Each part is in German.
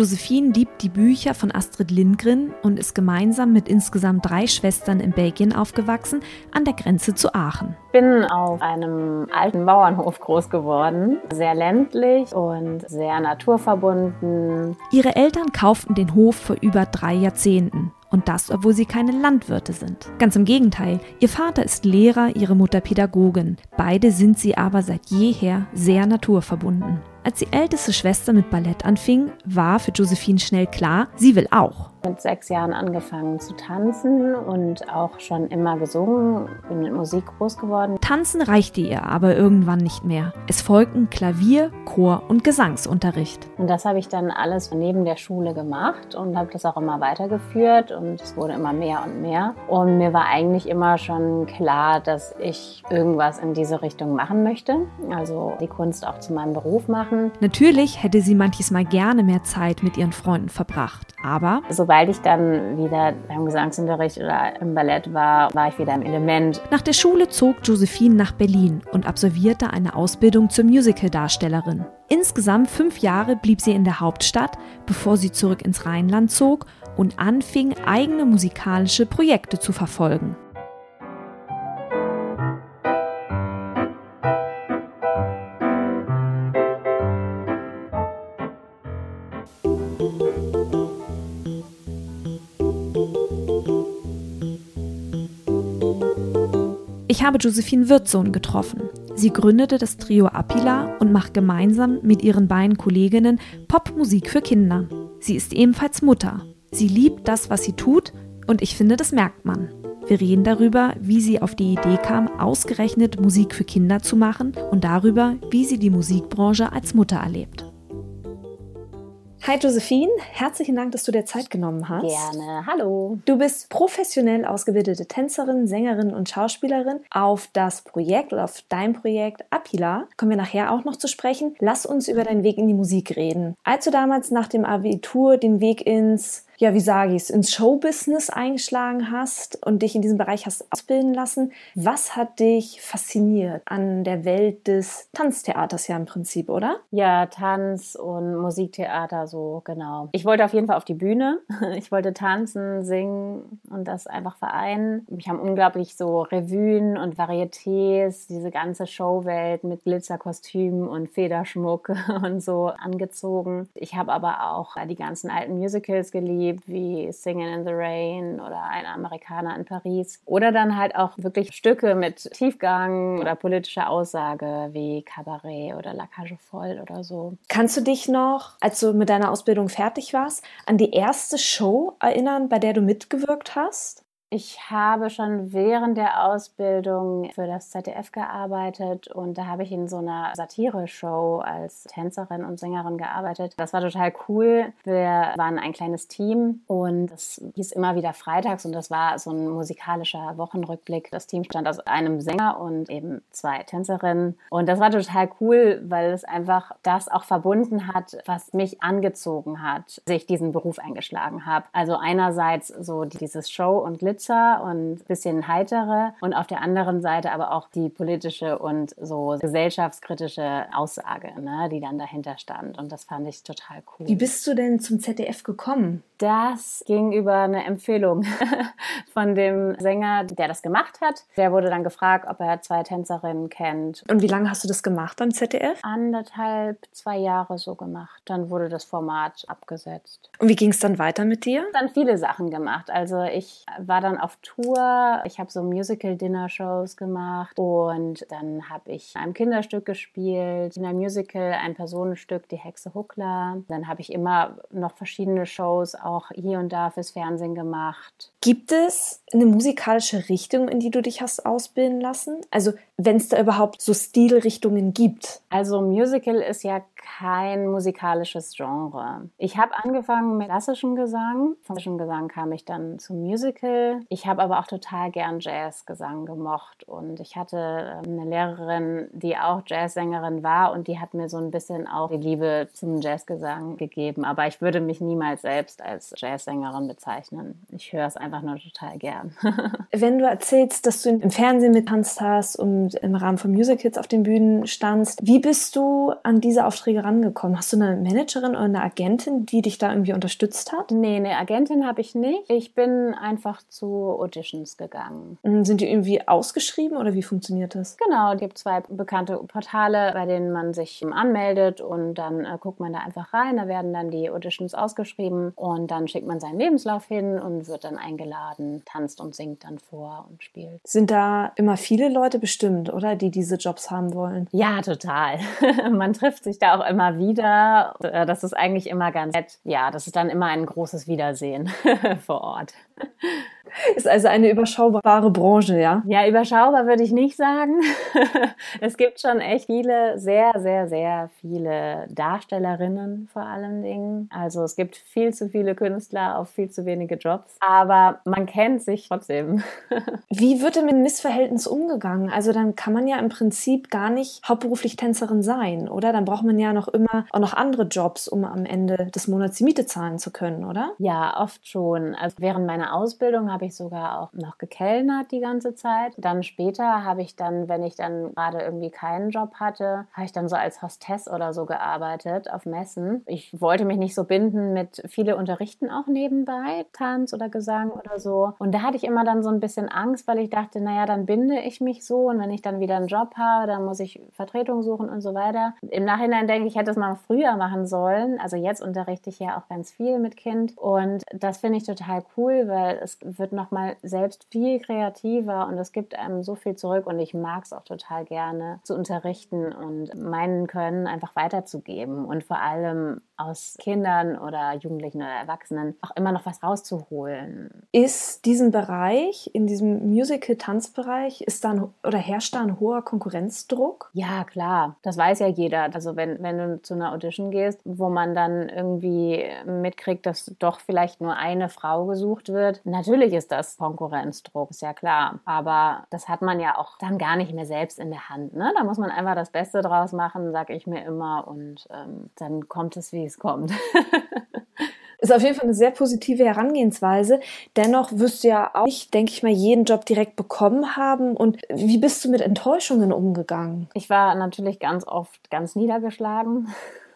Josephine liebt die Bücher von Astrid Lindgren und ist gemeinsam mit insgesamt drei Schwestern in Belgien aufgewachsen, an der Grenze zu Aachen. Ich bin auf einem alten Bauernhof groß geworden, sehr ländlich und sehr naturverbunden. Ihre Eltern kauften den Hof vor über drei Jahrzehnten. Und das, obwohl sie keine Landwirte sind. Ganz im Gegenteil, ihr Vater ist Lehrer, ihre Mutter Pädagogin. Beide sind sie aber seit jeher sehr naturverbunden. Als die älteste Schwester mit Ballett anfing, war für Josephine schnell klar, sie will auch mit sechs Jahren angefangen zu tanzen und auch schon immer gesungen, bin mit Musik groß geworden. Tanzen reichte ihr aber irgendwann nicht mehr. Es folgten Klavier, Chor und Gesangsunterricht. Und das habe ich dann alles neben der Schule gemacht und habe das auch immer weitergeführt und es wurde immer mehr und mehr. Und mir war eigentlich immer schon klar, dass ich irgendwas in diese Richtung machen möchte, also die Kunst auch zu meinem Beruf machen. Natürlich hätte sie manches Mal gerne mehr Zeit mit ihren Freunden verbracht, aber so sobald ich dann wieder beim Gesangsunterricht oder im Ballett war, war ich wieder im Element. Nach der Schule zog Josephine nach Berlin und absolvierte eine Ausbildung zur Musicaldarstellerin. Insgesamt fünf Jahre blieb sie in der Hauptstadt, bevor sie zurück ins Rheinland zog und anfing, eigene musikalische Projekte zu verfolgen. Ich habe Josephine Wirtsohn getroffen. Sie gründete das Trio Apila und macht gemeinsam mit ihren beiden Kolleginnen Popmusik für Kinder. Sie ist ebenfalls Mutter. Sie liebt das, was sie tut und ich finde, das merkt man. Wir reden darüber, wie sie auf die Idee kam, ausgerechnet Musik für Kinder zu machen und darüber, wie sie die Musikbranche als Mutter erlebt. Hi Josephine, herzlichen Dank, dass du dir Zeit genommen hast. Gerne, hallo. Du bist professionell ausgebildete Tänzerin, Sängerin und Schauspielerin. Auf das Projekt oder auf dein Projekt Apila kommen wir nachher auch noch zu sprechen. Lass uns über deinen Weg in die Musik reden. Als du damals nach dem Abitur den Weg ins ja, wie sage ich es, ins Showbusiness eingeschlagen hast und dich in diesem Bereich hast ausbilden lassen. Was hat dich fasziniert an der Welt des Tanztheaters ja im Prinzip, oder? Ja, Tanz und Musiktheater so, genau. Ich wollte auf jeden Fall auf die Bühne. Ich wollte tanzen, singen und das einfach vereinen. Mich haben unglaublich so Revuen und Varietés, diese ganze Showwelt mit Glitzerkostümen und Federschmuck und so angezogen. Ich habe aber auch die ganzen alten Musicals geliebt gibt, wie Singing in the Rain oder Ein Amerikaner in Paris. Oder dann halt auch wirklich Stücke mit Tiefgang oder politischer Aussage wie Cabaret oder La Cage Folle oder so. Kannst du dich noch, als du mit deiner Ausbildung fertig warst, an die erste Show erinnern, bei der du mitgewirkt hast? Ich habe schon während der Ausbildung für das ZDF gearbeitet und da habe ich in so einer Satire-Show als Tänzerin und Sängerin gearbeitet. Das war total cool. Wir waren ein kleines Team und es hieß immer wieder freitags und das war so ein musikalischer Wochenrückblick. Das Team stand aus einem Sänger und eben zwei Tänzerinnen und das war total cool, weil es einfach das auch verbunden hat, was mich angezogen hat, sich diesen Beruf eingeschlagen habe. Also einerseits so dieses Show und Glitzer und bisschen heitere und auf der anderen Seite aber auch die politische und so gesellschaftskritische Aussage, ne, die dann dahinter stand. Und das fand ich total cool. Wie bist du denn zum ZDF gekommen? Das ging über eine Empfehlung von dem Sänger, der das gemacht hat. Der wurde dann gefragt, ob er zwei Tänzerinnen kennt. Und wie lange hast du das gemacht beim ZDF? Anderthalb, zwei Jahre so gemacht. Dann wurde das Format abgesetzt. Und wie ging es dann weiter mit dir? Dann viele Sachen gemacht. Also ich war dann auf Tour. Ich habe so Musical-Dinner-Shows gemacht und dann habe ich ein Kinderstück gespielt, in einem Musical ein Personenstück, Die Hexe Huckler. Dann habe ich immer noch verschiedene Shows auch hier und da fürs Fernsehen gemacht. Gibt es eine musikalische Richtung, in die du dich hast ausbilden lassen? Also wenn es da überhaupt so Stilrichtungen gibt? Also Musical ist ja kein musikalisches Genre. Ich habe angefangen mit klassischem Gesang. Vom klassischen Gesang kam ich dann zum Musical. Ich habe aber auch total gern Jazzgesang gemocht und ich hatte ähm, eine Lehrerin, die auch Jazzsängerin war und die hat mir so ein bisschen auch die Liebe zum Jazzgesang gegeben. Aber ich würde mich niemals selbst als Jazzsängerin bezeichnen. Ich höre es einfach nur total gern. Wenn du erzählst, dass du im Fernsehen mittanzt hast und im Rahmen von Musicals auf den Bühnen standst, wie bist du an diese Aufträge rangekommen? Hast du eine Managerin oder eine Agentin, die dich da irgendwie unterstützt hat? Nee, eine Agentin habe ich nicht. Ich bin einfach zu Auditions gegangen. Mm, sind die irgendwie ausgeschrieben oder wie funktioniert das? Genau, es gibt zwei bekannte Portale, bei denen man sich anmeldet und dann äh, guckt man da einfach rein. Da werden dann die Auditions ausgeschrieben und dann schickt man seinen Lebenslauf hin und wird dann eingeladen, tanzt und singt dann vor und spielt. Sind da immer viele Leute bestimmt, oder, die diese Jobs haben wollen? Ja, total. man trifft sich da auch immer wieder. Äh, das ist eigentlich immer ganz nett. Ja, das ist dann immer ein großes Wiedersehen vor Ort. Ist also eine überschaubare Branche, ja? Ja, überschaubar würde ich nicht sagen. es gibt schon echt viele, sehr, sehr, sehr viele Darstellerinnen vor allen Dingen. Also es gibt viel zu viele Künstler auf viel zu wenige Jobs. Aber man kennt sich trotzdem. Wie wird denn mit Missverhältnis umgegangen? Also dann kann man ja im Prinzip gar nicht hauptberuflich Tänzerin sein, oder? Dann braucht man ja noch immer auch noch andere Jobs, um am Ende des Monats die Miete zahlen zu können, oder? Ja, oft schon. Also während meiner Ausbildung habe habe ich sogar auch noch gekellnert die ganze Zeit. Dann später habe ich dann, wenn ich dann gerade irgendwie keinen Job hatte, habe ich dann so als Hostess oder so gearbeitet auf Messen. Ich wollte mich nicht so binden mit viele Unterrichten auch nebenbei, Tanz oder Gesang oder so. Und da hatte ich immer dann so ein bisschen Angst, weil ich dachte, naja, dann binde ich mich so und wenn ich dann wieder einen Job habe, dann muss ich Vertretung suchen und so weiter. Im Nachhinein denke ich, hätte es mal früher machen sollen. Also jetzt unterrichte ich ja auch ganz viel mit Kind. Und das finde ich total cool, weil es wird wird nochmal selbst viel kreativer und es gibt einem so viel zurück. Und ich mag es auch total gerne zu unterrichten und meinen Können einfach weiterzugeben. Und vor allem aus Kindern oder Jugendlichen oder Erwachsenen auch immer noch was rauszuholen. Ist diesen Bereich, in diesem Musical-Tanzbereich, ist dann oder herrscht da ein hoher Konkurrenzdruck? Ja, klar. Das weiß ja jeder. Also wenn, wenn du zu einer Audition gehst, wo man dann irgendwie mitkriegt, dass doch vielleicht nur eine Frau gesucht wird, natürlich ist das Konkurrenzdruck, ist ja klar. Aber das hat man ja auch dann gar nicht mehr selbst in der Hand. Ne? Da muss man einfach das Beste draus machen, sage ich mir immer. Und ähm, dann kommt es, wie es kommt. Ist auf jeden Fall eine sehr positive Herangehensweise. Dennoch wirst du ja auch nicht, denke ich mal, jeden Job direkt bekommen haben. Und wie bist du mit Enttäuschungen umgegangen? Ich war natürlich ganz oft ganz niedergeschlagen.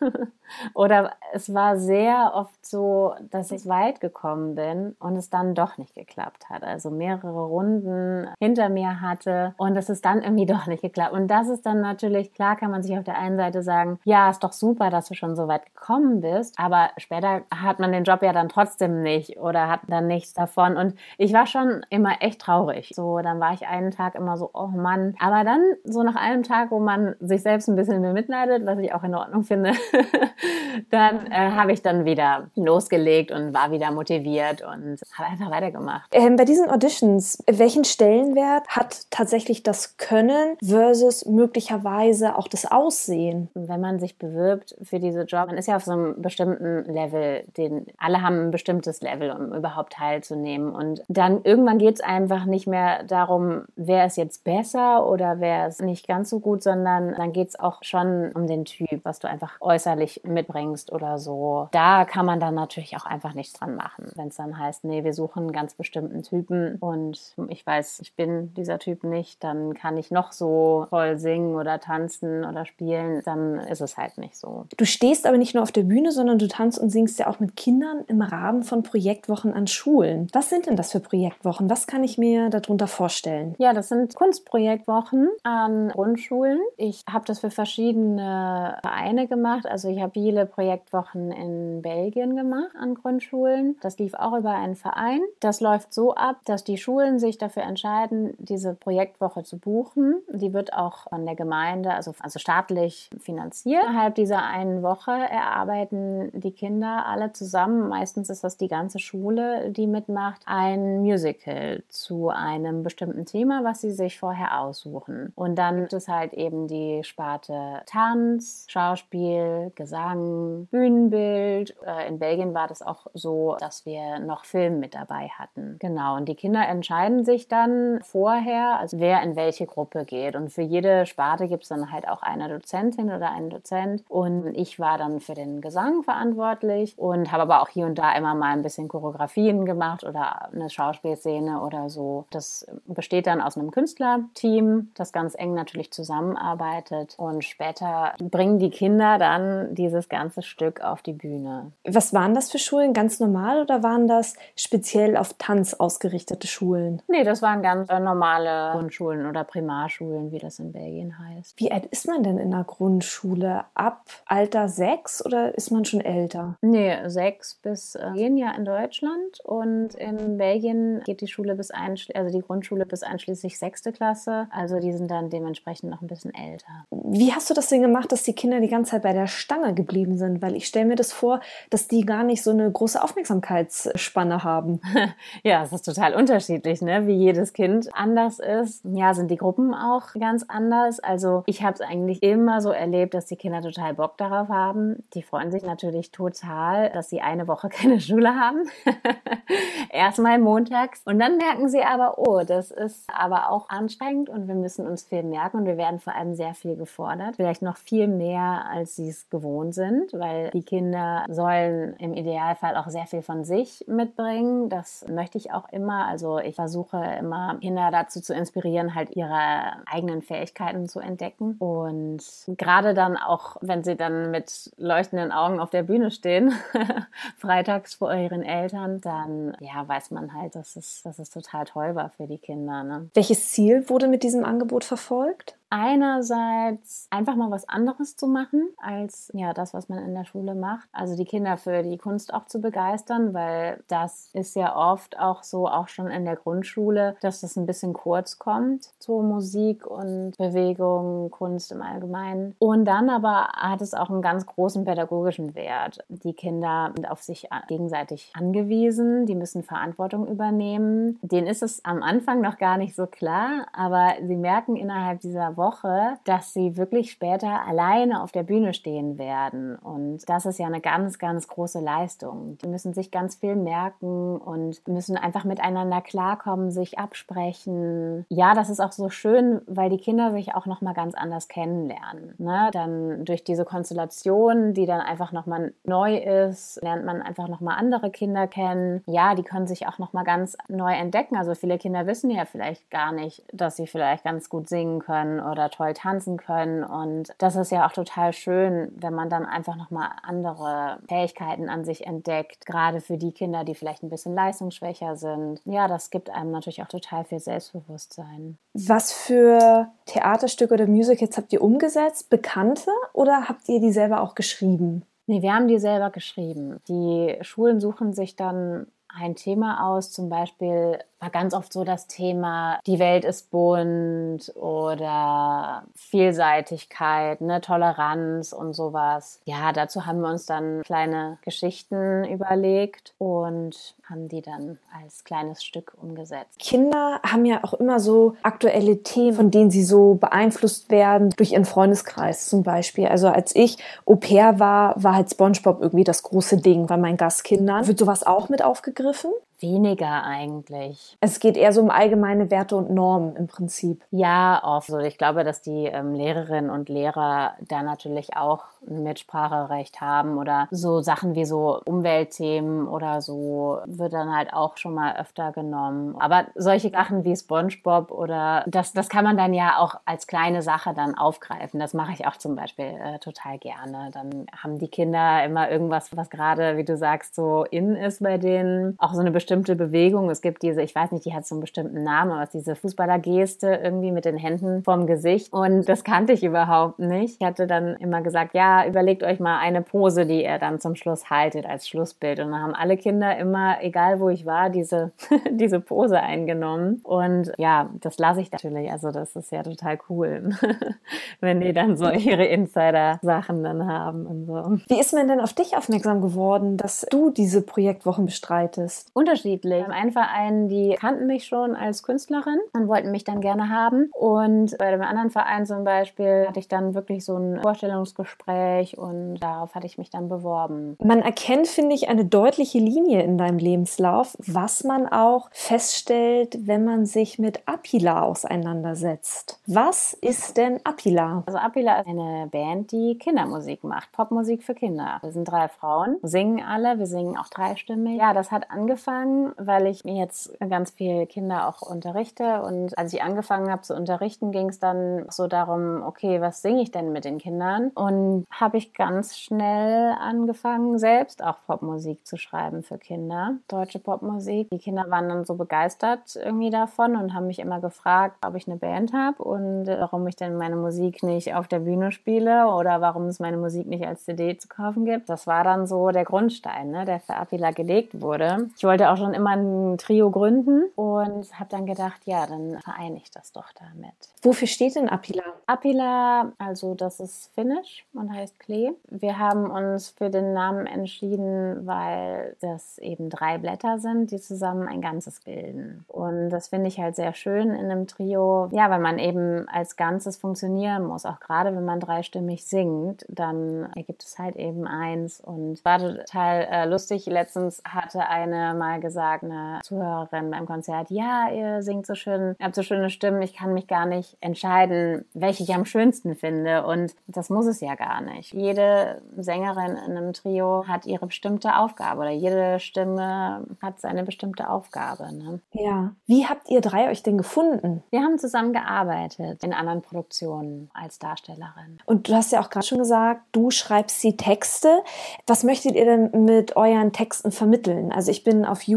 Oder es war sehr oft so, dass ich weit gekommen bin und es dann doch nicht geklappt hat. Also mehrere Runden hinter mir hatte und es ist dann irgendwie doch nicht geklappt. Und das ist dann natürlich, klar kann man sich auf der einen Seite sagen, ja, ist doch super, dass du schon so weit gekommen bist, aber später hat man den Job ja dann trotzdem nicht oder hat dann nichts davon. Und ich war schon immer echt traurig. So, dann war ich einen Tag immer so, oh Mann. Aber dann so nach einem Tag, wo man sich selbst ein bisschen bemitleidet, was ich auch in Ordnung finde, dann äh, habe ich dann wieder losgelegt und war wieder motiviert und habe einfach weitergemacht. Ähm, bei diesen Auditions, welchen Stellenwert hat tatsächlich das Können versus möglicherweise auch das Aussehen? Wenn man sich bewirbt für diese Job, man ist ja auf so einem bestimmten Level, den alle haben ein bestimmtes Level, um überhaupt teilzunehmen. Und dann irgendwann geht es einfach nicht mehr darum, wer ist jetzt besser oder wer ist nicht ganz so gut, sondern dann geht es auch schon um den Typ, was du einfach äußerlich mitbringst oder so. Da kann man dann natürlich auch einfach nichts dran machen. Wenn es dann heißt, nee, wir suchen einen ganz bestimmten Typen und ich weiß, ich bin dieser Typ nicht, dann kann ich noch so voll singen oder tanzen oder spielen, dann ist es halt nicht so. Du stehst aber nicht nur auf der Bühne, sondern du tanzt und singst ja auch mit Kindern im Rahmen von Projektwochen an Schulen. Was sind denn das für Projektwochen? Was kann ich mir darunter vorstellen? Ja, das sind Kunstprojektwochen an Grundschulen. Ich habe das für verschiedene Vereine gemacht. Also ich habe viele Projektwochen in Belgien gemacht an Grundschulen. Das lief auch über einen Verein. Das läuft so ab, dass die Schulen sich dafür entscheiden, diese Projektwoche zu buchen. Die wird auch von der Gemeinde, also, also staatlich finanziert. Innerhalb dieser einen Woche erarbeiten die Kinder alle zusammen, meistens ist das die ganze Schule, die mitmacht, ein Musical zu einem bestimmten Thema, was sie sich vorher aussuchen. Und dann gibt es halt eben die Sparte Tanz, Schauspiel, Gesang, Bühnenbild. Äh, in Belgien war das auch so, dass wir noch Film mit dabei hatten. Genau. Und die Kinder entscheiden sich dann vorher, also wer in welche Gruppe geht. Und für jede Sparte gibt es dann halt auch eine Dozentin oder einen Dozent. Und ich war dann für den Gesang verantwortlich und habe aber auch hier und da immer mal ein bisschen Choreografien gemacht oder eine Schauspielszene oder so. Das besteht dann aus einem Künstlerteam, das ganz eng natürlich zusammenarbeitet und später bringen die Kinder dann dieses ganze Stück auf die Bühne. Was waren das für Schulen? Ganz normal oder waren das speziell auf Tanz ausgerichtete Schulen? Nee, das waren ganz normale Grundschulen oder Primarschulen, wie das in Belgien heißt. Wie alt ist man denn in der Grundschule? Ab Alter sechs oder ist man schon älter? Nee, sechs bis äh, zehn Jahr in Deutschland und in Belgien geht die Schule bis einschließlich, also die Grundschule bis einschließlich sechste Klasse. Also die sind dann dementsprechend noch ein bisschen älter. Wie hast du das denn gemacht, dass die Kinder die ganze Zeit bei der Stange geblieben sind? Weil ich stelle mir das vor, dass die gar nicht so eine große Aufmerksamkeitsspanne haben. ja, es ist total unterschiedlich, ne? Wie jedes Kind anders ist. Ja, sind die Gruppen auch ganz anders. Also ich habe es eigentlich immer so erlebt, dass die Kinder total Bock darauf haben. Die freuen sich natürlich total, dass sie eine Woche keine Schule haben. Erstmal montags. Und dann merken sie aber, oh, das ist aber auch anstrengend und wir müssen uns viel merken und wir werden vor allem sehr viel gefordert. Vielleicht noch viel mehr, als sie es gewohnt sind, weil die Kinder sollen im Idealfall auch sehr viel von sich mitbringen. Das möchte ich auch immer. Also ich versuche immer Kinder dazu zu inspirieren, halt ihre eigenen Fähigkeiten zu entdecken. Und gerade dann auch, wenn sie dann mit leuchtenden Augen auf der Bühne stehen, freitags vor ihren Eltern, dann ja, weiß man halt, dass es, dass es total toll war für die Kinder. Ne? Welches Ziel wurde mit diesem Angebot verfolgt? Einerseits einfach mal was anderes zu machen als ja das, was man in der Schule macht. Also die Kinder für die Kunst auch zu begeistern, weil das ist ja oft auch so, auch schon in der Grundschule, dass das ein bisschen kurz kommt, so Musik und Bewegung, Kunst im Allgemeinen. Und dann aber hat es auch einen ganz großen pädagogischen Wert. Die Kinder sind auf sich gegenseitig angewiesen, die müssen Verantwortung übernehmen. Denen ist es am Anfang noch gar nicht so klar, aber sie merken innerhalb dieser Woche, Woche, dass sie wirklich später alleine auf der Bühne stehen werden. Und das ist ja eine ganz, ganz große Leistung. Die müssen sich ganz viel merken und müssen einfach miteinander klarkommen, sich absprechen. Ja, das ist auch so schön, weil die Kinder sich auch nochmal ganz anders kennenlernen. Ne? Dann durch diese Konstellation, die dann einfach nochmal neu ist, lernt man einfach nochmal andere Kinder kennen. Ja, die können sich auch nochmal ganz neu entdecken. Also viele Kinder wissen ja vielleicht gar nicht, dass sie vielleicht ganz gut singen können oder toll tanzen können. Und das ist ja auch total schön, wenn man dann einfach nochmal andere Fähigkeiten an sich entdeckt, gerade für die Kinder, die vielleicht ein bisschen leistungsschwächer sind. Ja, das gibt einem natürlich auch total viel Selbstbewusstsein. Was für Theaterstücke oder Musicals habt ihr umgesetzt? Bekannte oder habt ihr die selber auch geschrieben? Nee, wir haben die selber geschrieben. Die Schulen suchen sich dann ein Thema aus, zum Beispiel war ganz oft so das Thema, die Welt ist bunt oder Vielseitigkeit, ne, Toleranz und sowas. Ja, dazu haben wir uns dann kleine Geschichten überlegt und haben die dann als kleines Stück umgesetzt. Kinder haben ja auch immer so aktuelle Themen, von denen sie so beeinflusst werden durch ihren Freundeskreis zum Beispiel. Also als ich Au pair war, war halt SpongeBob irgendwie das große Ding bei meinen Gastkindern. Wird sowas auch mit aufgegriffen? Weniger eigentlich. Es geht eher so um allgemeine Werte und Normen im Prinzip. Ja, oft. Also ich glaube, dass die ähm, Lehrerinnen und Lehrer da natürlich auch ein Mitspracherecht haben oder so Sachen wie so Umweltthemen oder so wird dann halt auch schon mal öfter genommen. Aber solche Sachen wie SpongeBob oder das, das kann man dann ja auch als kleine Sache dann aufgreifen. Das mache ich auch zum Beispiel äh, total gerne. Dann haben die Kinder immer irgendwas, was gerade, wie du sagst, so in ist bei denen. Auch so eine bestimmte Bewegung. Es gibt diese, ich weiß nicht, die hat so einen bestimmten Namen, aber es ist diese Fußballergeste irgendwie mit den Händen vorm Gesicht. Und das kannte ich überhaupt nicht. Ich hatte dann immer gesagt, ja, überlegt euch mal eine Pose, die ihr dann zum Schluss haltet als Schlussbild. Und dann haben alle Kinder immer, egal wo ich war, diese, diese Pose eingenommen. Und ja, das lasse ich natürlich. Also das ist ja total cool, wenn die dann so ihre Insider-Sachen dann haben und so. Wie ist man denn auf dich aufmerksam geworden, dass du diese Projektwochen bestreitest? Unterschiedlich. Beim einen Verein, die kannten mich schon als Künstlerin und wollten mich dann gerne haben. Und bei dem anderen Verein zum Beispiel hatte ich dann wirklich so ein Vorstellungsgespräch und darauf hatte ich mich dann beworben. Man erkennt, finde ich, eine deutliche Linie in deinem Lebenslauf, was man auch feststellt, wenn man sich mit Apila auseinandersetzt. Was ist denn Apila? Also Apila ist eine Band, die Kindermusik macht, Popmusik für Kinder. Wir sind drei Frauen, singen alle, wir singen auch dreistimmig. Ja, das hat angefangen angefangen, weil ich jetzt ganz viele Kinder auch unterrichte. Und als ich angefangen habe zu unterrichten, ging es dann so darum, okay, was singe ich denn mit den Kindern? Und habe ich ganz schnell angefangen, selbst auch Popmusik zu schreiben für Kinder, deutsche Popmusik. Die Kinder waren dann so begeistert irgendwie davon und haben mich immer gefragt, ob ich eine Band habe und warum ich denn meine Musik nicht auf der Bühne spiele oder warum es meine Musik nicht als CD zu kaufen gibt. Das war dann so der Grundstein, ne, der für Apila gelegt wurde. Ich wollte auch schon immer ein Trio gründen und habe dann gedacht, ja, dann vereine ich das doch damit. Wofür steht denn Apila? Apila, also das ist Finnisch und heißt Klee. Wir haben uns für den Namen entschieden, weil das eben drei Blätter sind, die zusammen ein Ganzes bilden. Und das finde ich halt sehr schön in einem Trio, ja, weil man eben als Ganzes funktionieren muss. Auch gerade wenn man dreistimmig singt, dann ergibt es halt eben eins. Und war total äh, lustig. Letztens hatte eine mal gesagt, eine Zuhörerin beim Konzert, ja, ihr singt so schön, ihr habt so schöne Stimmen, ich kann mich gar nicht entscheiden, welche ich am schönsten finde. Und das muss es ja gar nicht. Jede Sängerin in einem Trio hat ihre bestimmte Aufgabe oder jede Stimme hat seine bestimmte Aufgabe. Ne? Ja. Wie habt ihr drei euch denn gefunden? Wir haben zusammen gearbeitet in anderen Produktionen als Darstellerin. Und du hast ja auch gerade schon gesagt, du schreibst die Texte. Was möchtet ihr denn mit euren Texten vermitteln? Also ich bin auf YouTube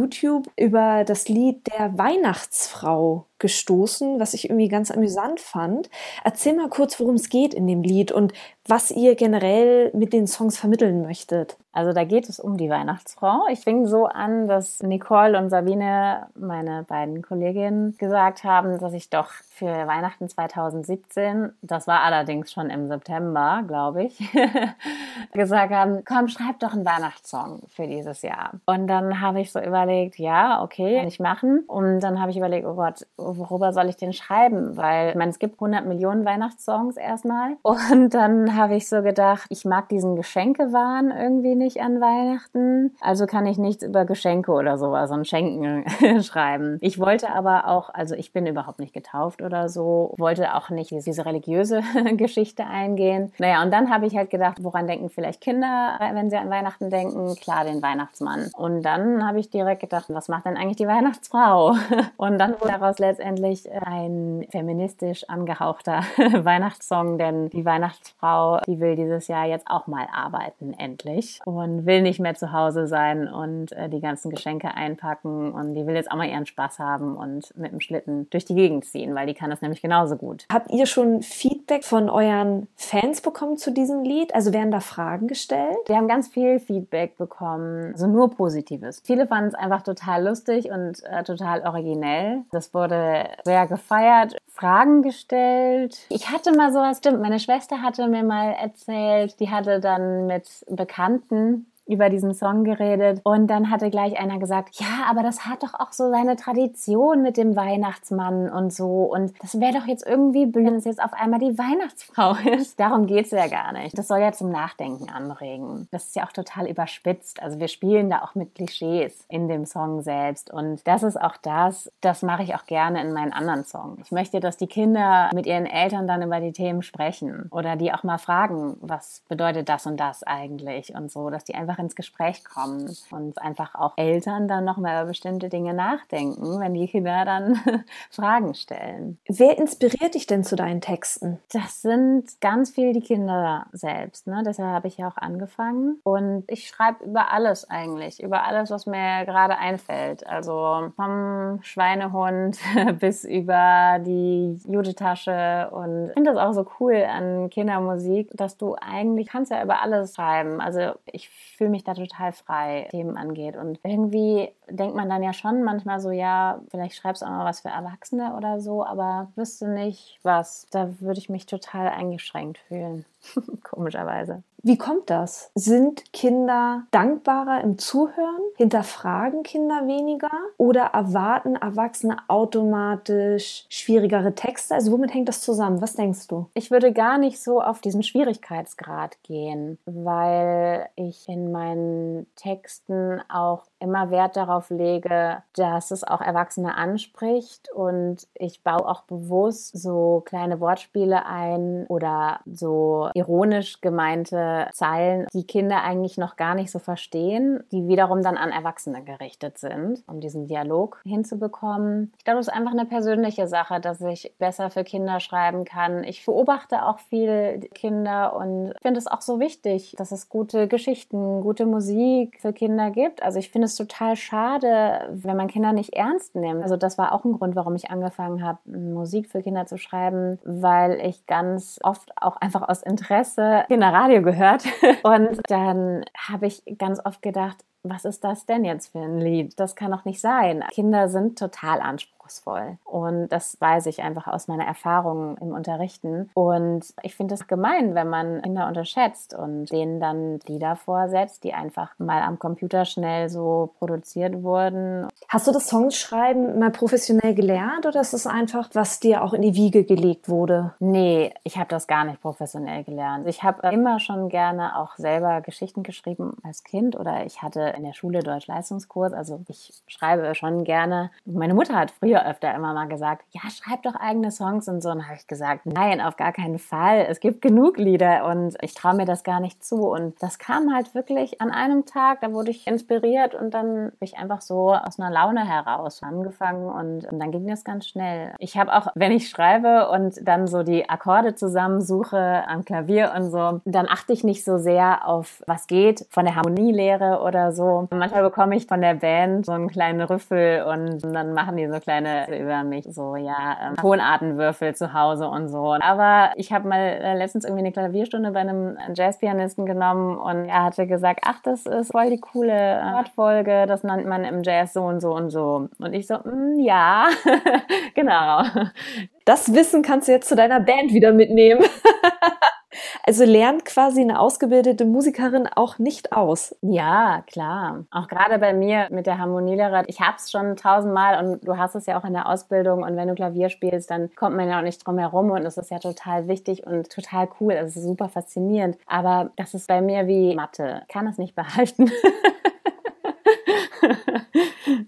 über das Lied der Weihnachtsfrau gestoßen, was ich irgendwie ganz amüsant fand. Erzähl mal kurz, worum es geht in dem Lied und was ihr generell mit den Songs vermitteln möchtet. Also da geht es um die Weihnachtsfrau. Ich fing so an, dass Nicole und Sabine, meine beiden Kolleginnen, gesagt haben, dass ich doch für Weihnachten 2017, das war allerdings schon im September, glaube ich, gesagt haben, komm, schreib doch einen Weihnachtssong für dieses Jahr. Und dann habe ich so überlegt, ja, okay, kann ich machen. Und dann habe ich überlegt, oh Gott, worüber soll ich den schreiben? Weil, ich meine, es gibt 100 Millionen Weihnachtssongs erstmal. Und dann habe ich so gedacht, ich mag diesen Geschenkewahn irgendwie nicht an Weihnachten. Also kann ich nichts über Geschenke oder sowas und Schenken schreiben. Ich wollte aber auch, also ich bin überhaupt nicht getauft oder so, wollte auch nicht diese religiöse Geschichte eingehen. Naja, und dann habe ich halt gedacht, woran denken vielleicht Kinder, wenn sie an Weihnachten denken? Klar, den Weihnachtsmann. Und dann habe ich direkt gedacht, was macht denn eigentlich die Weihnachtsfrau? Und dann wurde daraus letztendlich letztendlich ein feministisch angehauchter Weihnachtssong, denn die Weihnachtsfrau, die will dieses Jahr jetzt auch mal arbeiten, endlich. Und will nicht mehr zu Hause sein und äh, die ganzen Geschenke einpacken. Und die will jetzt auch mal ihren Spaß haben und mit dem Schlitten durch die Gegend ziehen, weil die kann das nämlich genauso gut. Habt ihr schon Feedback von euren Fans bekommen zu diesem Lied? Also werden da Fragen gestellt? Wir haben ganz viel Feedback bekommen, also nur Positives. Viele fanden es einfach total lustig und äh, total originell. Das wurde sehr gefeiert. Fragen gestellt. Ich hatte mal sowas, stimmt, meine Schwester hatte mir mal erzählt, die hatte dann mit Bekannten über diesen Song geredet und dann hatte gleich einer gesagt, ja, aber das hat doch auch so seine Tradition mit dem Weihnachtsmann und so und das wäre doch jetzt irgendwie blöd, wenn es jetzt auf einmal die Weihnachtsfrau ist. Darum geht's ja gar nicht. Das soll ja zum Nachdenken anregen. Das ist ja auch total überspitzt. Also wir spielen da auch mit Klischees in dem Song selbst und das ist auch das, das mache ich auch gerne in meinen anderen Songs. Ich möchte, dass die Kinder mit ihren Eltern dann über die Themen sprechen oder die auch mal fragen, was bedeutet das und das eigentlich und so, dass die einfach einfach ins Gespräch kommen und einfach auch Eltern dann nochmal über bestimmte Dinge nachdenken, wenn die Kinder dann Fragen stellen. Wer inspiriert dich denn zu deinen Texten? Das sind ganz viel die Kinder selbst. Ne? Deshalb habe ich ja auch angefangen. Und ich schreibe über alles eigentlich, über alles, was mir gerade einfällt. Also vom Schweinehund bis über die Judetasche. Und ich finde das auch so cool an Kindermusik, dass du eigentlich kannst ja über alles schreiben. Also ich fühle fühle mich da total frei, Themen angeht. Und irgendwie denkt man dann ja schon manchmal so, ja, vielleicht schreibst du auch mal was für Erwachsene oder so, aber wüsste nicht was. Da würde ich mich total eingeschränkt fühlen. Komischerweise. Wie kommt das? Sind Kinder dankbarer im Zuhören? Hinterfragen Kinder weniger? Oder erwarten Erwachsene automatisch schwierigere Texte? Also womit hängt das zusammen? Was denkst du? Ich würde gar nicht so auf diesen Schwierigkeitsgrad gehen, weil ich in meinen Texten auch immer Wert darauf lege, dass es auch Erwachsene anspricht und ich baue auch bewusst so kleine Wortspiele ein oder so ironisch gemeinte Zeilen, die Kinder eigentlich noch gar nicht so verstehen, die wiederum dann an Erwachsene gerichtet sind, um diesen Dialog hinzubekommen. Ich glaube, es ist einfach eine persönliche Sache, dass ich besser für Kinder schreiben kann. Ich beobachte auch viele Kinder und finde es auch so wichtig, dass es gute Geschichten, gute Musik für Kinder gibt. Also ich finde es total schade, wenn man Kinder nicht ernst nimmt. Also das war auch ein Grund, warum ich angefangen habe, Musik für Kinder zu schreiben, weil ich ganz oft auch einfach aus Interesse Kinderradio gehört. Und dann habe ich ganz oft gedacht, was ist das denn jetzt für ein Lied? Das kann doch nicht sein. Kinder sind total anspruchsvoll anspruchsvoll. Und das weiß ich einfach aus meiner Erfahrung im Unterrichten. Und ich finde es gemein, wenn man Kinder unterschätzt und denen dann Lieder vorsetzt, die einfach mal am Computer schnell so produziert wurden. Hast du das Songschreiben mal professionell gelernt oder ist es einfach, was dir auch in die Wiege gelegt wurde? Nee, ich habe das gar nicht professionell gelernt. Ich habe immer schon gerne auch selber Geschichten geschrieben als Kind oder ich hatte in der Schule Deutsch-Leistungskurs. Also ich schreibe schon gerne. Meine Mutter hat früher früher öfter immer mal gesagt, ja, schreib doch eigene Songs und so. Und habe ich gesagt, nein, auf gar keinen Fall. Es gibt genug Lieder und ich traue mir das gar nicht zu. Und das kam halt wirklich an einem Tag, da wurde ich inspiriert und dann habe ich einfach so aus einer Laune heraus angefangen und, und dann ging das ganz schnell. Ich habe auch, wenn ich schreibe und dann so die Akkorde zusammensuche am Klavier und so, dann achte ich nicht so sehr auf, was geht von der Harmonielehre oder so. Manchmal bekomme ich von der Band so einen kleinen Rüffel und dann machen die so kleine gerne über mich so, ja, ähm, Tonartenwürfel zu Hause und so. Aber ich habe mal äh, letztens irgendwie eine Klavierstunde bei einem Jazzpianisten genommen und er hatte gesagt, ach, das ist voll die coole Wortfolge, das nennt man im Jazz so und so und so. Und ich so, mm, ja, genau. Das Wissen kannst du jetzt zu deiner Band wieder mitnehmen. Also lernt quasi eine ausgebildete Musikerin auch nicht aus. Ja, klar. Auch gerade bei mir mit der Harmonielehrer. Ich habe es schon tausendmal und du hast es ja auch in der Ausbildung. Und wenn du Klavier spielst, dann kommt man ja auch nicht drum herum und es ist ja total wichtig und total cool. Es ist super faszinierend. Aber das ist bei mir wie Mathe. Ich kann es nicht behalten.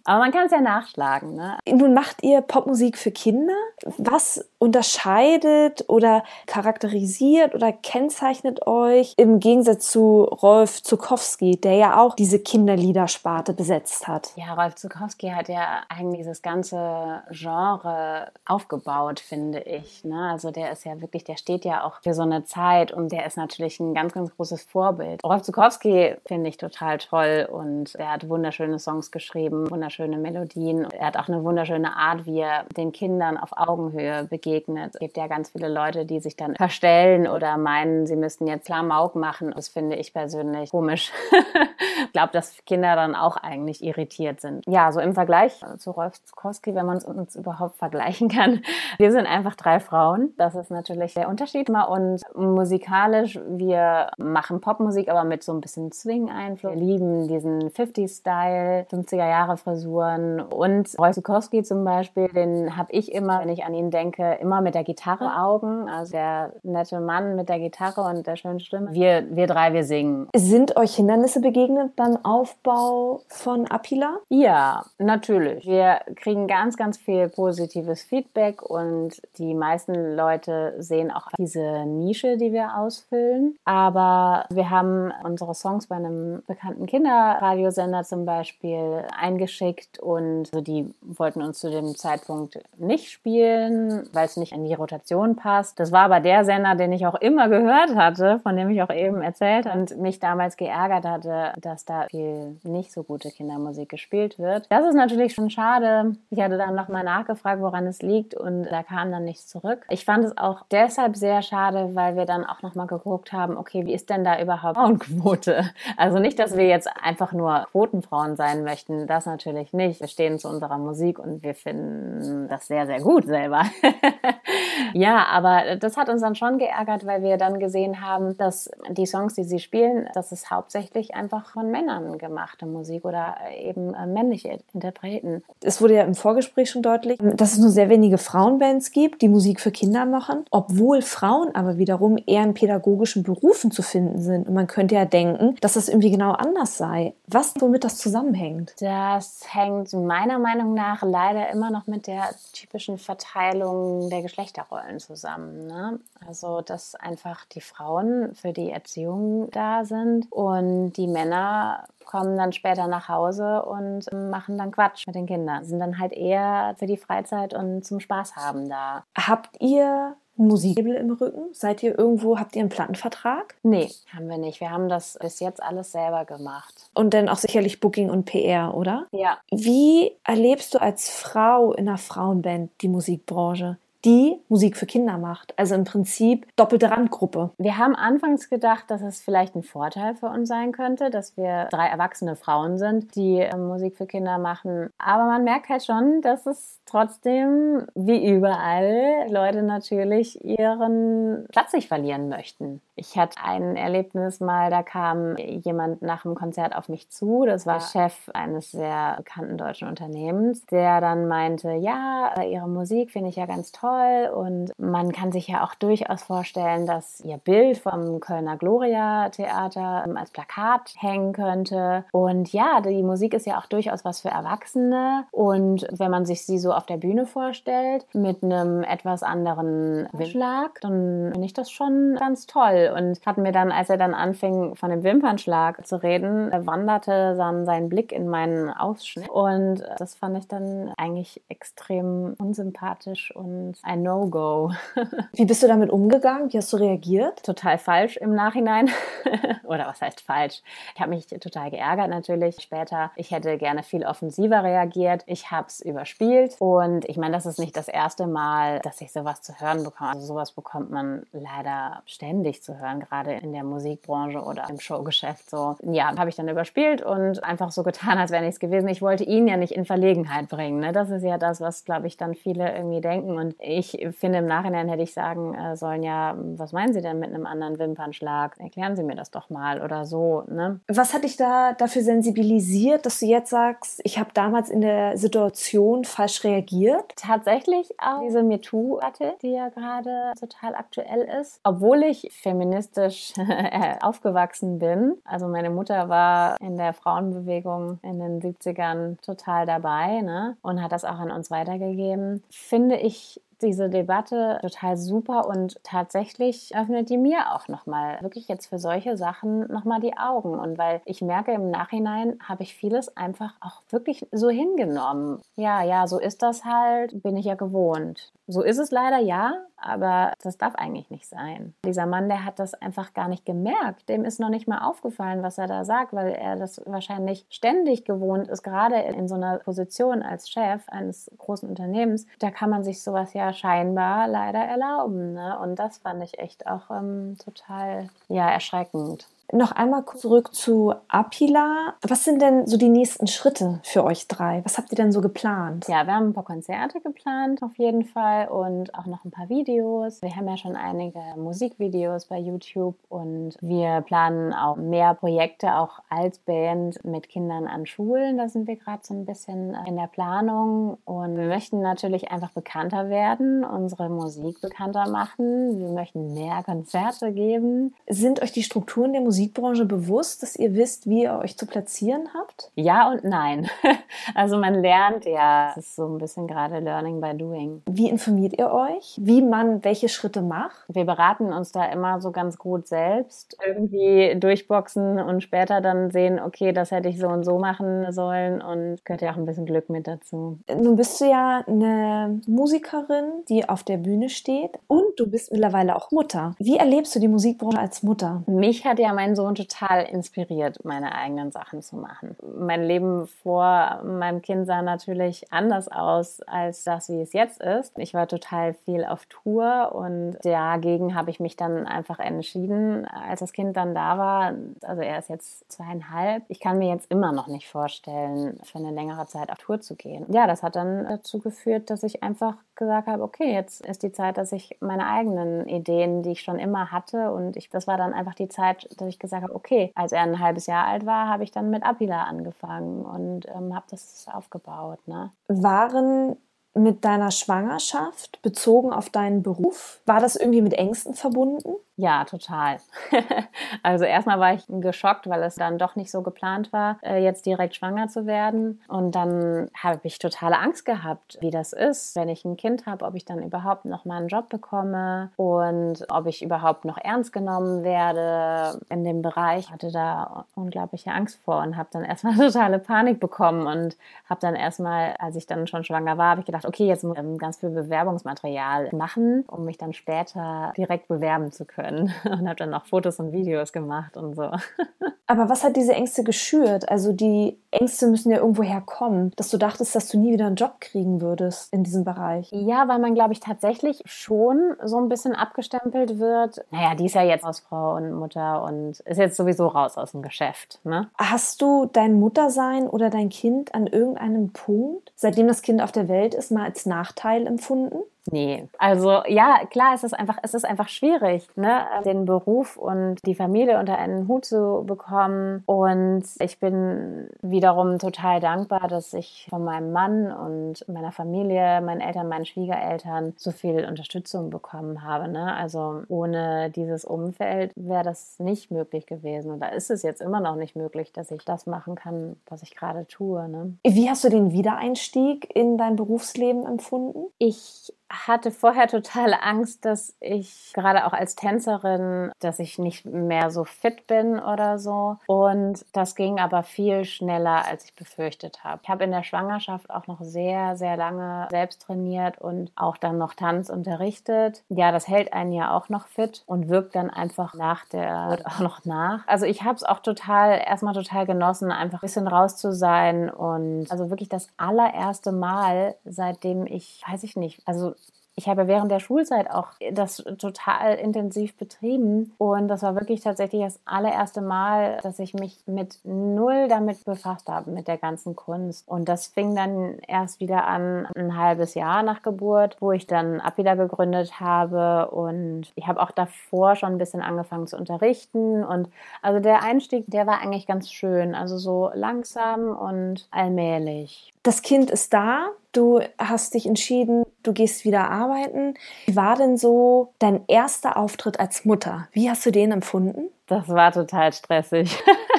Aber man kann es ja nachschlagen. Ne? Nun macht ihr Popmusik für Kinder. Was unterscheidet oder charakterisiert oder kennzeichnet euch im Gegensatz zu Rolf Zukowski, der ja auch diese Kinderliedersparte besetzt hat? Ja, Rolf Zukowski hat ja eigentlich das ganze Genre aufgebaut, finde ich. Ne? Also der ist ja wirklich, der steht ja auch für so eine Zeit und der ist natürlich ein ganz, ganz großes Vorbild. Rolf Zukowski finde ich total toll und er hat wunderschöne Songs geschrieben, wunderschöne Melodien. Er hat auch eine wunderschöne Art, wie er den Kindern auf Augenhöhe begegnet. Es gibt ja ganz viele Leute, die sich dann verstellen oder meinen, sie müssten jetzt Klamauk machen. Das finde ich persönlich komisch. ich glaube, dass Kinder dann auch eigentlich irritiert sind. Ja, so im Vergleich zu Rolf Zukowski, wenn man es uns überhaupt vergleichen kann. Wir sind einfach drei Frauen. Das ist natürlich der Unterschied. Und musikalisch, wir machen Popmusik, aber mit so ein bisschen Swing-Einfluss. Wir lieben diesen 50-Style, 50er-Jahre-Frisuren. Und Roy Zukowski zum Beispiel, den habe ich immer, wenn ich an ihn denke, immer mit der Gitarre Augen. Also der nette Mann mit der Gitarre und der schönen Stimme. Wir, wir drei, wir singen. Sind euch Hindernisse begegnet beim Aufbau von Apila? Ja, natürlich. Wir kriegen ganz, ganz viel positives Feedback und die meisten Leute sehen auch diese Nische, die wir ausfüllen. Aber wir haben unsere Songs bei einem bekannten Kinderradiosender zum Beispiel eingeschickt und also die wollten uns zu dem Zeitpunkt nicht spielen, weil es nicht in die Rotation passt. Das war aber der Sender, den ich auch immer gehört hatte, von dem ich auch eben erzählt und mich damals geärgert hatte, dass da viel nicht so gute Kindermusik gespielt wird. Das ist natürlich schon schade. Ich hatte dann nochmal nachgefragt, woran es liegt und da kam dann nichts zurück. Ich fand es auch deshalb sehr schade, weil wir dann auch nochmal geguckt haben, okay, wie ist denn da überhaupt Frauenquote? Also nicht, dass wir jetzt einfach nur Quotenfrauen sein möchten, das natürlich nicht. Wir stehen zu unserer Musik und wir finden das sehr, sehr gut selber. ja, aber das hat uns dann schon geärgert, weil wir dann gesehen haben, dass die Songs, die sie spielen, das ist hauptsächlich einfach von Männern gemachte Musik oder eben äh, männliche Interpreten. Es wurde ja im Vorgespräch schon deutlich, dass es nur sehr wenige Frauenbands gibt, die Musik für Kinder machen, obwohl Frauen aber wiederum eher in pädagogischen Berufen zu finden sind. Und man könnte ja denken, dass das irgendwie genau anders sei. Was, womit das zusammenhängt? Das hängt meiner Meinung nach leider immer noch mit der typischen Verteilung der Geschlechterrollen zusammen. Ne? Also, dass einfach die Frauen für die Erziehung da sind und die Männer kommen dann später nach Hause und machen dann Quatsch mit den Kindern. Sind dann halt eher für die Freizeit und zum Spaß haben da. Habt ihr ein Musiklabel im Rücken? Seid ihr irgendwo, habt ihr einen Plattenvertrag? Nee, haben wir nicht. Wir haben das bis jetzt alles selber gemacht. Und dann auch sicherlich Booking und PR, oder? Ja. Wie erlebst du als Frau in einer Frauenband die Musikbranche? Die Musik für Kinder macht. Also im Prinzip doppelte Randgruppe. Wir haben anfangs gedacht, dass es vielleicht ein Vorteil für uns sein könnte, dass wir drei erwachsene Frauen sind, die äh, Musik für Kinder machen. Aber man merkt halt schon, dass es trotzdem, wie überall, Leute natürlich ihren Platz nicht verlieren möchten. Ich hatte ein Erlebnis mal, da kam jemand nach dem Konzert auf mich zu. Das war Chef eines sehr bekannten deutschen Unternehmens, der dann meinte, ja, ihre Musik finde ich ja ganz toll toll. Und man kann sich ja auch durchaus vorstellen, dass ihr Bild vom Kölner Gloria Theater ähm, als Plakat hängen könnte. Und ja, die Musik ist ja auch durchaus was für Erwachsene. Und wenn man sich sie so auf der Bühne vorstellt mit einem etwas anderen Windschlag, dann finde ich das schon ganz toll. Und hat mir dann, als er dann anfing von dem Wimpernschlag zu reden, wanderte dann sein Blick in meinen Ausschnitt. Und das fand ich dann eigentlich extrem unsympathisch und ein No-Go. Wie bist du damit umgegangen? Wie hast du reagiert? Total falsch im Nachhinein. Oder was heißt falsch? Ich habe mich total geärgert natürlich. Später, ich hätte gerne viel offensiver reagiert. Ich habe es überspielt. Und ich meine, das ist nicht das erste Mal, dass ich sowas zu hören bekomme. Also sowas bekommt man leider ständig zu hören, gerade in der Musikbranche oder im Showgeschäft. So, ja, habe ich dann überspielt und einfach so getan, als wäre nichts gewesen. Ich wollte ihn ja nicht in Verlegenheit bringen. Ne? Das ist ja das, was, glaube ich, dann viele irgendwie denken. Und ich finde, im Nachhinein hätte ich sagen äh, sollen, ja, was meinen Sie denn mit einem anderen Wimpernschlag? Erklären Sie mir das doch mal oder so. Ne? Was hat dich da dafür sensibilisiert, dass du jetzt sagst, ich habe damals in der Situation falsch reagiert? Tatsächlich auch diese MeToo-Debatte, die ja gerade total aktuell ist. Obwohl ich feministisch aufgewachsen bin, also meine Mutter war in der Frauenbewegung in den 70ern total dabei ne? und hat das auch an uns weitergegeben, finde ich diese Debatte total super und tatsächlich öffnet die mir auch nochmal wirklich jetzt für solche Sachen nochmal die Augen. Und weil ich merke, im Nachhinein habe ich vieles einfach auch wirklich so hingenommen. Ja, ja, so ist das halt, bin ich ja gewohnt. So ist es leider, ja, aber das darf eigentlich nicht sein. Dieser Mann, der hat das einfach gar nicht gemerkt. Dem ist noch nicht mal aufgefallen, was er da sagt, weil er das wahrscheinlich ständig gewohnt ist, gerade in so einer Position als Chef eines großen Unternehmens. Da kann man sich sowas ja scheinbar leider erlauben. Ne? Und das fand ich echt auch ähm, total ja, erschreckend. Noch einmal zurück zu Apila. Was sind denn so die nächsten Schritte für euch drei? Was habt ihr denn so geplant? Ja, wir haben ein paar Konzerte geplant auf jeden Fall und auch noch ein paar Videos. Wir haben ja schon einige Musikvideos bei YouTube und wir planen auch mehr Projekte auch als Band mit Kindern an Schulen. Da sind wir gerade so ein bisschen in der Planung und wir möchten natürlich einfach bekannter werden, unsere Musik bekannter machen. Wir möchten mehr Konzerte geben. Sind euch die Strukturen der Musik Musikbranche bewusst, dass ihr wisst, wie ihr euch zu platzieren habt? Ja und nein. Also man lernt ja, es ist so ein bisschen gerade Learning by Doing. Wie informiert ihr euch, wie man welche Schritte macht? Wir beraten uns da immer so ganz gut selbst. Irgendwie durchboxen und später dann sehen, okay, das hätte ich so und so machen sollen und gehört ja auch ein bisschen Glück mit dazu. Nun bist du ja eine Musikerin, die auf der Bühne steht und du bist mittlerweile auch Mutter. Wie erlebst du die Musikbranche als Mutter? Mich hat ja mein meinen Sohn total inspiriert, meine eigenen Sachen zu machen. Mein Leben vor meinem Kind sah natürlich anders aus als das, wie es jetzt ist. Ich war total viel auf Tour und dagegen habe ich mich dann einfach entschieden, als das Kind dann da war. Also er ist jetzt zweieinhalb. Ich kann mir jetzt immer noch nicht vorstellen, für eine längere Zeit auf Tour zu gehen. Ja, das hat dann dazu geführt, dass ich einfach gesagt habe, okay, jetzt ist die Zeit, dass ich meine eigenen Ideen, die ich schon immer hatte und ich, das war dann einfach die Zeit, dass ich gesagt habe, okay, als er ein halbes Jahr alt war, habe ich dann mit Apila angefangen und ähm, habe das aufgebaut. Ne? Waren mit deiner Schwangerschaft bezogen auf deinen Beruf, war das irgendwie mit Ängsten verbunden? Ja, total. also erstmal war ich geschockt, weil es dann doch nicht so geplant war, äh, jetzt direkt schwanger zu werden. Und dann habe ich totale Angst gehabt, wie das ist, wenn ich ein Kind habe, ob ich dann überhaupt noch mal einen Job bekomme und ob ich überhaupt noch ernst genommen werde in dem Bereich. Ich hatte da unglaubliche Angst vor und habe dann erstmal totale Panik bekommen und habe dann erstmal, als ich dann schon schwanger war, habe ich gedacht, okay, jetzt muss ich ganz viel Bewerbungsmaterial machen, um mich dann später direkt bewerben zu können und habe dann auch Fotos und Videos gemacht und so. Aber was hat diese Ängste geschürt? Also die Ängste müssen ja irgendwo herkommen, dass du dachtest, dass du nie wieder einen Job kriegen würdest in diesem Bereich. Ja, weil man, glaube ich, tatsächlich schon so ein bisschen abgestempelt wird. Naja, die ist ja jetzt Hausfrau und Mutter und ist jetzt sowieso raus aus dem Geschäft. Ne? Hast du dein Muttersein oder dein Kind an irgendeinem Punkt, seitdem das Kind auf der Welt ist, mal als Nachteil empfunden? Nee, also ja, klar, es ist einfach, es ist einfach schwierig, ne, den Beruf und die Familie unter einen Hut zu bekommen. Und ich bin wiederum total dankbar, dass ich von meinem Mann und meiner Familie, meinen Eltern, meinen Schwiegereltern so viel Unterstützung bekommen habe. Ne? Also ohne dieses Umfeld wäre das nicht möglich gewesen. Und da ist es jetzt immer noch nicht möglich, dass ich das machen kann, was ich gerade tue. Ne? Wie hast du den Wiedereinstieg in dein Berufsleben empfunden? Ich hatte vorher totale Angst, dass ich gerade auch als Tänzerin, dass ich nicht mehr so fit bin oder so. Und das ging aber viel schneller, als ich befürchtet habe. Ich habe in der Schwangerschaft auch noch sehr, sehr lange selbst trainiert und auch dann noch Tanz unterrichtet. Ja, das hält einen ja auch noch fit und wirkt dann einfach nach der, auch noch nach. Also ich habe es auch total, erstmal total genossen, einfach ein bisschen raus zu sein und also wirklich das allererste Mal, seitdem ich, weiß ich nicht, also ich habe während der Schulzeit auch das total intensiv betrieben und das war wirklich tatsächlich das allererste Mal, dass ich mich mit null damit befasst habe, mit der ganzen Kunst. Und das fing dann erst wieder an, ein halbes Jahr nach Geburt, wo ich dann Abida gegründet habe und ich habe auch davor schon ein bisschen angefangen zu unterrichten und also der Einstieg, der war eigentlich ganz schön, also so langsam und allmählich. Das Kind ist da, du hast dich entschieden, du gehst wieder arbeiten. Wie war denn so dein erster Auftritt als Mutter? Wie hast du den empfunden? Das war total stressig.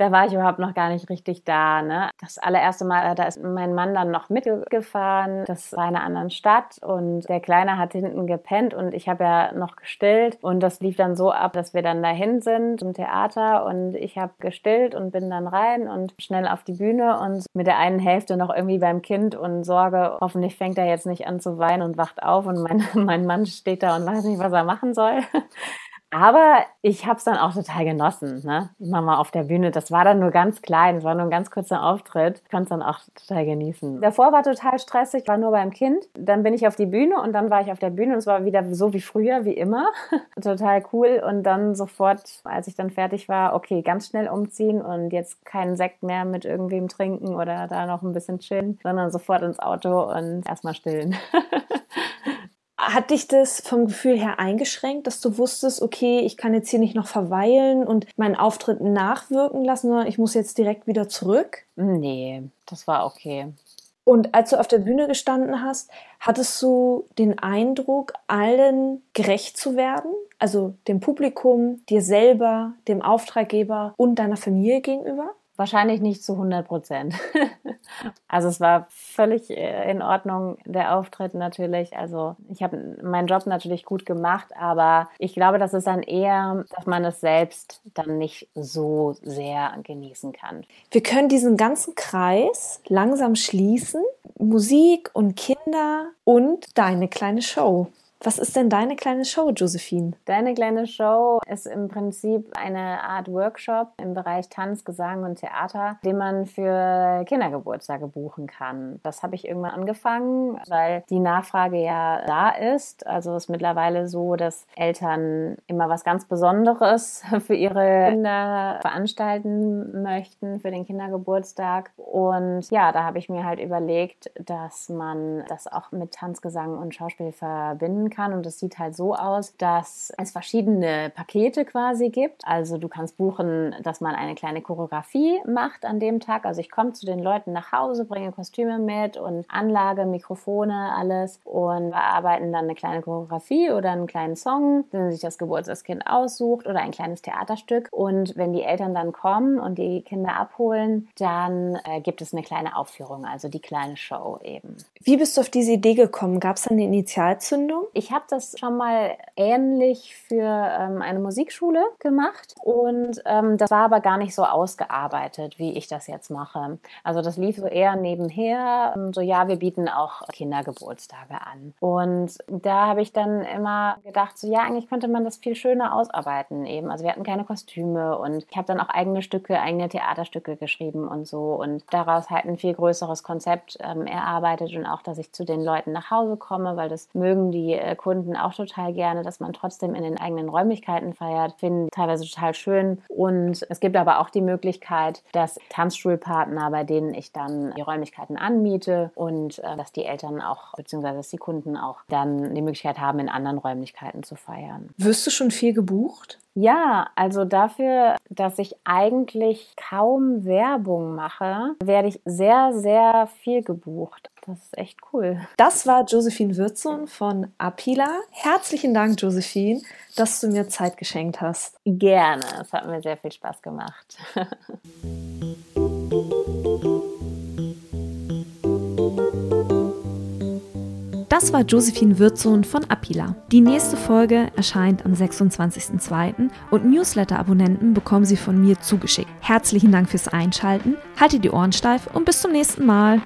da war ich überhaupt noch gar nicht richtig da. Ne? Das allererste Mal, da ist mein Mann dann noch mitgefahren. Das war in einer anderen Stadt und der Kleine hat hinten gepennt und ich habe ja noch gestillt und das lief dann so ab, dass wir dann dahin sind zum Theater und ich habe gestillt und bin dann rein und schnell auf die Bühne und mit der einen Hälfte noch irgendwie beim Kind und Sorge, hoffentlich fängt er jetzt nicht an zu weinen und wacht auf und mein, mein Mann steht da und weiß nicht, was er machen soll. Aber ich habe es dann auch total genossen. Ne? Mama auf der Bühne, das war dann nur ganz klein, es war nur ein ganz kurzer Auftritt. Ich konnte es dann auch total genießen. Davor war total stressig, war nur beim Kind. Dann bin ich auf die Bühne und dann war ich auf der Bühne und es war wieder so wie früher, wie immer. total cool. Und dann sofort, als ich dann fertig war, okay, ganz schnell umziehen und jetzt keinen Sekt mehr mit irgendwem trinken oder da noch ein bisschen chillen, sondern sofort ins Auto und erstmal stillen. Hat dich das vom Gefühl her eingeschränkt, dass du wusstest, okay, ich kann jetzt hier nicht noch verweilen und meinen Auftritt nachwirken lassen, sondern ich muss jetzt direkt wieder zurück? Nee, das war okay. Und als du auf der Bühne gestanden hast, hattest du den Eindruck, allen gerecht zu werden? Also dem Publikum, dir selber, dem Auftraggeber und deiner Familie gegenüber? Wahrscheinlich nicht zu 100 Prozent. also es war völlig äh, in Ordnung, der Auftritt natürlich. Also ich habe meinen Job natürlich gut gemacht, aber ich glaube, das ist dann eher, dass man es selbst dann nicht so sehr genießen kann. Wir können diesen ganzen Kreis langsam schließen. Musik und Kinder und deine kleine Show. Was ist denn deine kleine Show, Josephine? Deine kleine Show ist im Prinzip eine Art Workshop im Bereich Tanz, Gesang und Theater, den man für Kindergeburtstage buchen kann. Das habe ich irgendwann angefangen, weil die Nachfrage ja da ist. Also es ist mittlerweile so, dass Eltern immer was ganz Besonderes für ihre Kinder veranstalten möchten für den Kindergeburtstag. Und ja, da habe ich mir halt überlegt, dass man das auch mit Tanz, Gesang und Schauspiel verbinden kann. Und es sieht halt so aus, dass es verschiedene Pakete quasi gibt. Also du kannst buchen, dass man eine kleine Choreografie macht an dem Tag. Also ich komme zu den Leuten nach Hause, bringe Kostüme mit und Anlage, Mikrofone, alles und wir arbeiten dann eine kleine Choreografie oder einen kleinen Song, den sich das Geburtstagskind aussucht oder ein kleines Theaterstück. Und wenn die Eltern dann kommen und die Kinder abholen, dann äh, gibt es eine kleine Aufführung, also die kleine Show eben. Wie bist du auf diese Idee gekommen? Gab es eine Initialzündung? Ich habe das schon mal ähnlich für ähm, eine Musikschule gemacht und ähm, das war aber gar nicht so ausgearbeitet, wie ich das jetzt mache. Also das lief so eher nebenher, ähm, so ja, wir bieten auch Kindergeburtstage an. Und da habe ich dann immer gedacht, so ja, eigentlich könnte man das viel schöner ausarbeiten eben. Also wir hatten keine Kostüme und ich habe dann auch eigene Stücke, eigene Theaterstücke geschrieben und so und daraus halt ein viel größeres Konzept ähm, erarbeitet und auch, dass ich zu den Leuten nach Hause komme, weil das mögen die äh, Kunden auch total gerne, dass man trotzdem in den eigenen Räumlichkeiten feiert, finden teilweise total schön. Und es gibt aber auch die Möglichkeit, dass Tanzstuhlpartner, bei denen ich dann die Räumlichkeiten anmiete und äh, dass die Eltern auch, beziehungsweise dass die Kunden auch dann die Möglichkeit haben, in anderen Räumlichkeiten zu feiern. Wirst du schon viel gebucht? Ja, also dafür, dass ich eigentlich kaum Werbung mache, werde ich sehr, sehr viel gebucht. Das ist echt cool. Das war Josephine Würzun von Apila. Herzlichen Dank, Josephine, dass du mir Zeit geschenkt hast. Gerne. Es hat mir sehr viel Spaß gemacht. Das war Josephine Würzsohn von Apila. Die nächste Folge erscheint am 26.02. und Newsletter-Abonnenten bekommen sie von mir zugeschickt. Herzlichen Dank fürs Einschalten, haltet die Ohren steif und bis zum nächsten Mal.